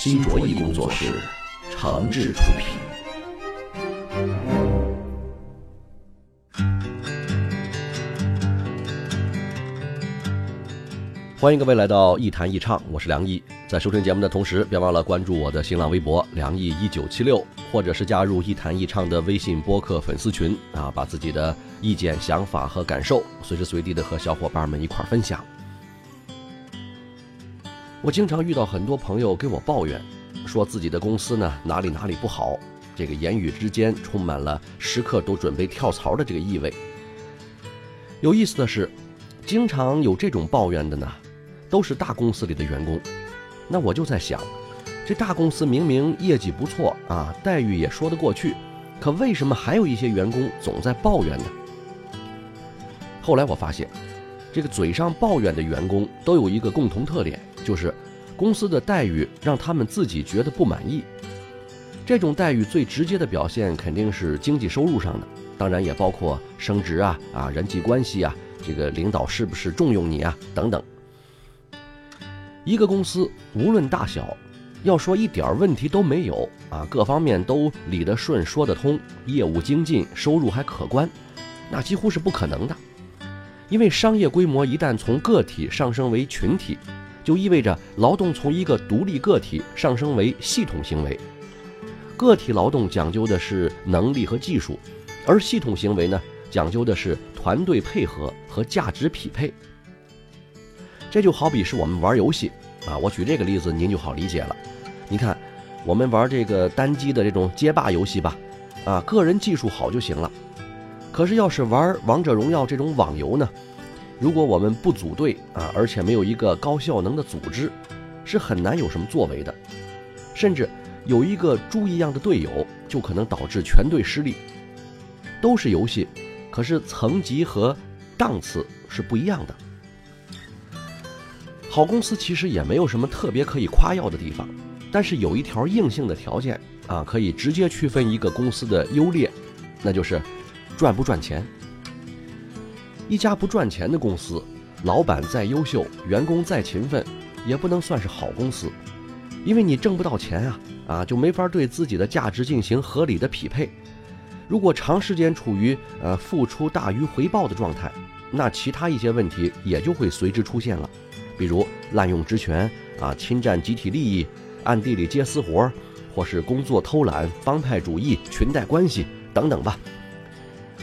新卓艺工作室诚挚出品。欢迎各位来到一弹一唱，我是梁毅。在收听节目的同时，别忘了关注我的新浪微博“梁毅一九七六”，或者是加入一弹一唱的微信播客粉丝群啊，把自己的意见、想法和感受随时随地的和小伙伴们一块分享。我经常遇到很多朋友给我抱怨，说自己的公司呢哪里哪里不好，这个言语之间充满了时刻都准备跳槽的这个意味。有意思的是，经常有这种抱怨的呢，都是大公司里的员工。那我就在想，这大公司明明业绩不错啊，待遇也说得过去，可为什么还有一些员工总在抱怨呢？后来我发现，这个嘴上抱怨的员工都有一个共同特点，就是公司的待遇让他们自己觉得不满意。这种待遇最直接的表现肯定是经济收入上的，当然也包括升职啊、啊人际关系啊、这个领导是不是重用你啊等等。一个公司无论大小，要说一点问题都没有啊，各方面都理得顺、说得通，业务精进，收入还可观，那几乎是不可能的。因为商业规模一旦从个体上升为群体，就意味着劳动从一个独立个体上升为系统行为。个体劳动讲究的是能力和技术，而系统行为呢，讲究的是团队配合和价值匹配。这就好比是我们玩游戏啊，我举这个例子您就好理解了。你看，我们玩这个单机的这种街霸游戏吧，啊，个人技术好就行了。可是要是玩王者荣耀这种网游呢，如果我们不组队啊，而且没有一个高效能的组织，是很难有什么作为的。甚至有一个猪一样的队友，就可能导致全队失利。都是游戏，可是层级和档次是不一样的。好公司其实也没有什么特别可以夸耀的地方，但是有一条硬性的条件啊，可以直接区分一个公司的优劣，那就是赚不赚钱。一家不赚钱的公司，老板再优秀，员工再勤奋，也不能算是好公司，因为你挣不到钱啊，啊就没法对自己的价值进行合理的匹配。如果长时间处于呃付出大于回报的状态，那其他一些问题也就会随之出现了。比如滥用职权啊，侵占集体利益，暗地里接私活，或是工作偷懒、帮派主义、裙带关系等等吧。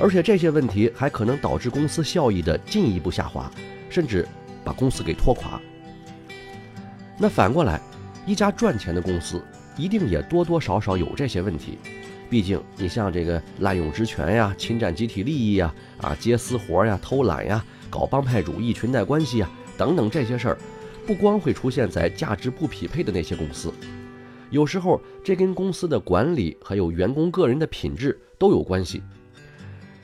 而且这些问题还可能导致公司效益的进一步下滑，甚至把公司给拖垮。那反过来，一家赚钱的公司一定也多多少少有这些问题。毕竟你像这个滥用职权呀、侵占集体利益呀、啊接私活呀、偷懒呀、搞帮派主义、裙带关系呀。等等这些事儿，不光会出现在价值不匹配的那些公司，有时候这跟公司的管理还有员工个人的品质都有关系。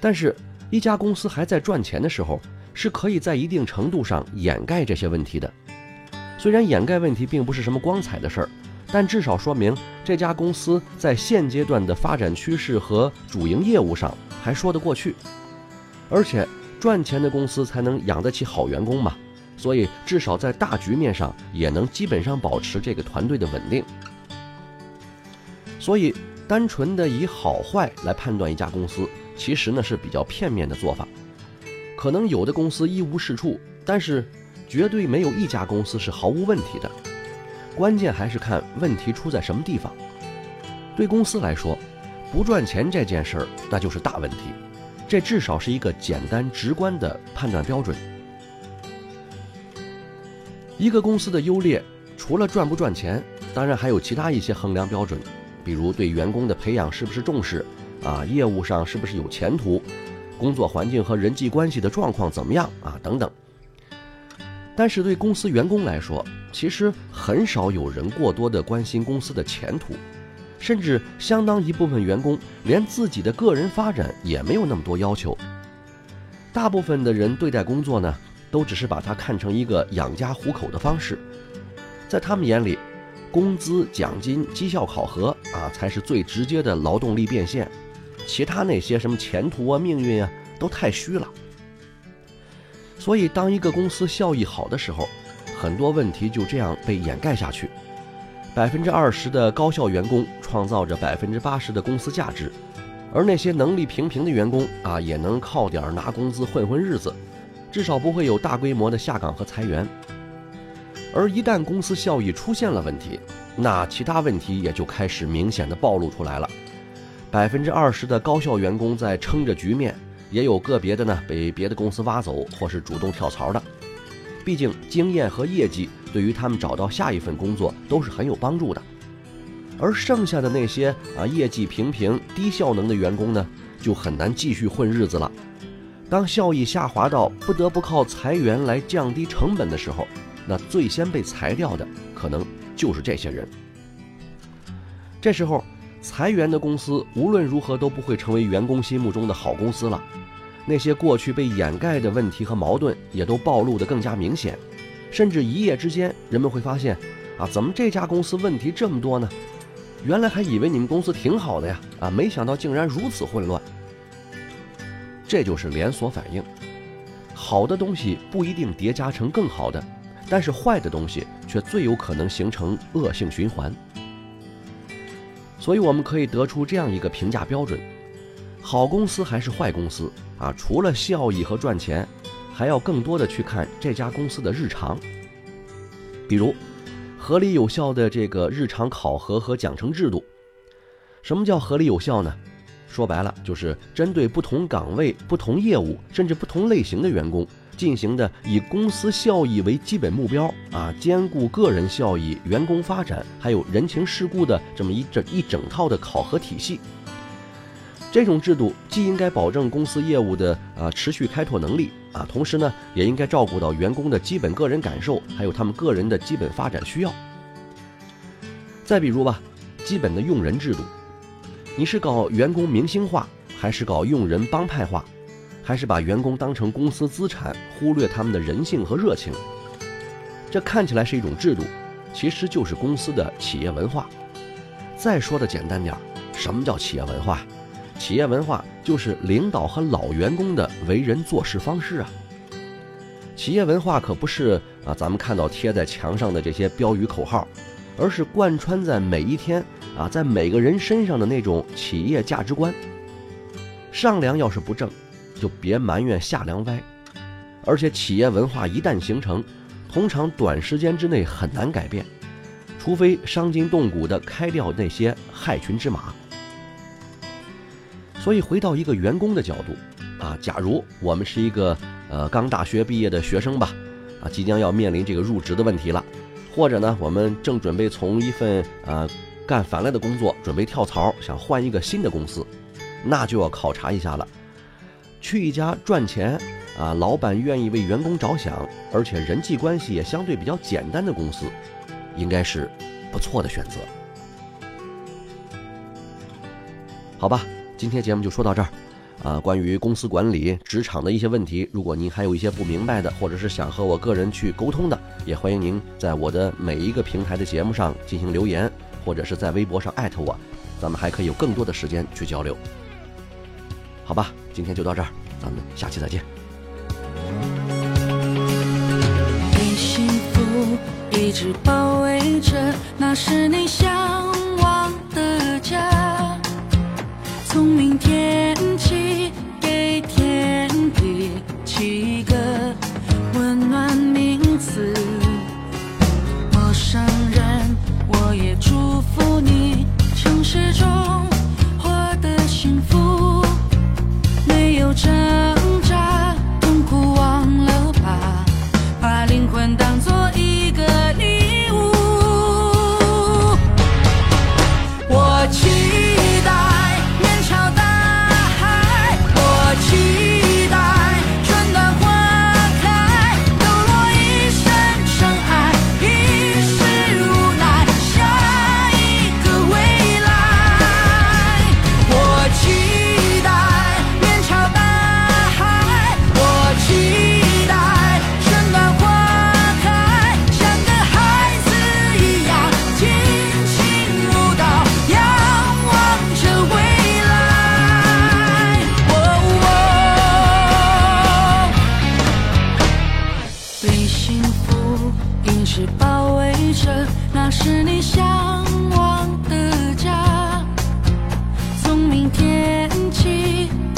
但是，一家公司还在赚钱的时候，是可以在一定程度上掩盖这些问题的。虽然掩盖问题并不是什么光彩的事儿，但至少说明这家公司在现阶段的发展趋势和主营业务上还说得过去。而且，赚钱的公司才能养得起好员工嘛。所以，至少在大局面上也能基本上保持这个团队的稳定。所以，单纯的以好坏来判断一家公司，其实呢是比较片面的做法。可能有的公司一无是处，但是绝对没有一家公司是毫无问题的。关键还是看问题出在什么地方。对公司来说，不赚钱这件事儿那就是大问题，这至少是一个简单直观的判断标准。一个公司的优劣，除了赚不赚钱，当然还有其他一些衡量标准，比如对员工的培养是不是重视，啊，业务上是不是有前途，工作环境和人际关系的状况怎么样啊，等等。但是对公司员工来说，其实很少有人过多的关心公司的前途，甚至相当一部分员工连自己的个人发展也没有那么多要求。大部分的人对待工作呢，都只是把它看成一个养家糊口的方式，在他们眼里，工资、奖金、绩效考核啊，才是最直接的劳动力变现，其他那些什么前途啊、命运啊，都太虚了。所以，当一个公司效益好的时候，很多问题就这样被掩盖下去。百分之二十的高效员工创造着百分之八十的公司价值，而那些能力平平的员工啊，也能靠点拿工资混混日子，至少不会有大规模的下岗和裁员。而一旦公司效益出现了问题，那其他问题也就开始明显的暴露出来了。百分之二十的高校员工在撑着局面。也有个别的呢，被别的公司挖走，或是主动跳槽的。毕竟经验和业绩对于他们找到下一份工作都是很有帮助的。而剩下的那些啊业绩平平、低效能的员工呢，就很难继续混日子了。当效益下滑到不得不靠裁员来降低成本的时候，那最先被裁掉的可能就是这些人。这时候，裁员的公司无论如何都不会成为员工心目中的好公司了。那些过去被掩盖的问题和矛盾也都暴露得更加明显，甚至一夜之间，人们会发现，啊，怎么这家公司问题这么多呢？原来还以为你们公司挺好的呀，啊，没想到竟然如此混乱。这就是连锁反应，好的东西不一定叠加成更好的，但是坏的东西却最有可能形成恶性循环。所以我们可以得出这样一个评价标准。好公司还是坏公司啊？除了效益和赚钱，还要更多的去看这家公司的日常。比如，合理有效的这个日常考核和奖惩制度。什么叫合理有效呢？说白了，就是针对不同岗位、不同业务，甚至不同类型的员工进行的以公司效益为基本目标啊，兼顾个人效益、员工发展，还有人情世故的这么一整一整套的考核体系。这种制度既应该保证公司业务的啊持续开拓能力啊，同时呢，也应该照顾到员工的基本个人感受，还有他们个人的基本发展需要。再比如吧，基本的用人制度，你是搞员工明星化，还是搞用人帮派化，还是把员工当成公司资产，忽略他们的人性和热情？这看起来是一种制度，其实就是公司的企业文化。再说的简单点儿，什么叫企业文化？企业文化就是领导和老员工的为人做事方式啊。企业文化可不是啊，咱们看到贴在墙上的这些标语口号，而是贯穿在每一天啊，在每个人身上的那种企业价值观。上梁要是不正，就别埋怨下梁歪。而且企业文化一旦形成，通常短时间之内很难改变，除非伤筋动骨的开掉那些害群之马。所以回到一个员工的角度，啊，假如我们是一个呃刚大学毕业的学生吧，啊，即将要面临这个入职的问题了，或者呢，我们正准备从一份呃干烦了的工作准备跳槽，想换一个新的公司，那就要考察一下了。去一家赚钱啊，老板愿意为员工着想，而且人际关系也相对比较简单的公司，应该是不错的选择。好吧。今天节目就说到这儿，啊，关于公司管理、职场的一些问题，如果您还有一些不明白的，或者是想和我个人去沟通的，也欢迎您在我的每一个平台的节目上进行留言，或者是在微博上艾特我，咱们还可以有更多的时间去交流。好吧，今天就到这儿，咱们下期再见。被幸福一直包围着，那是你向往的家。从明天明天起。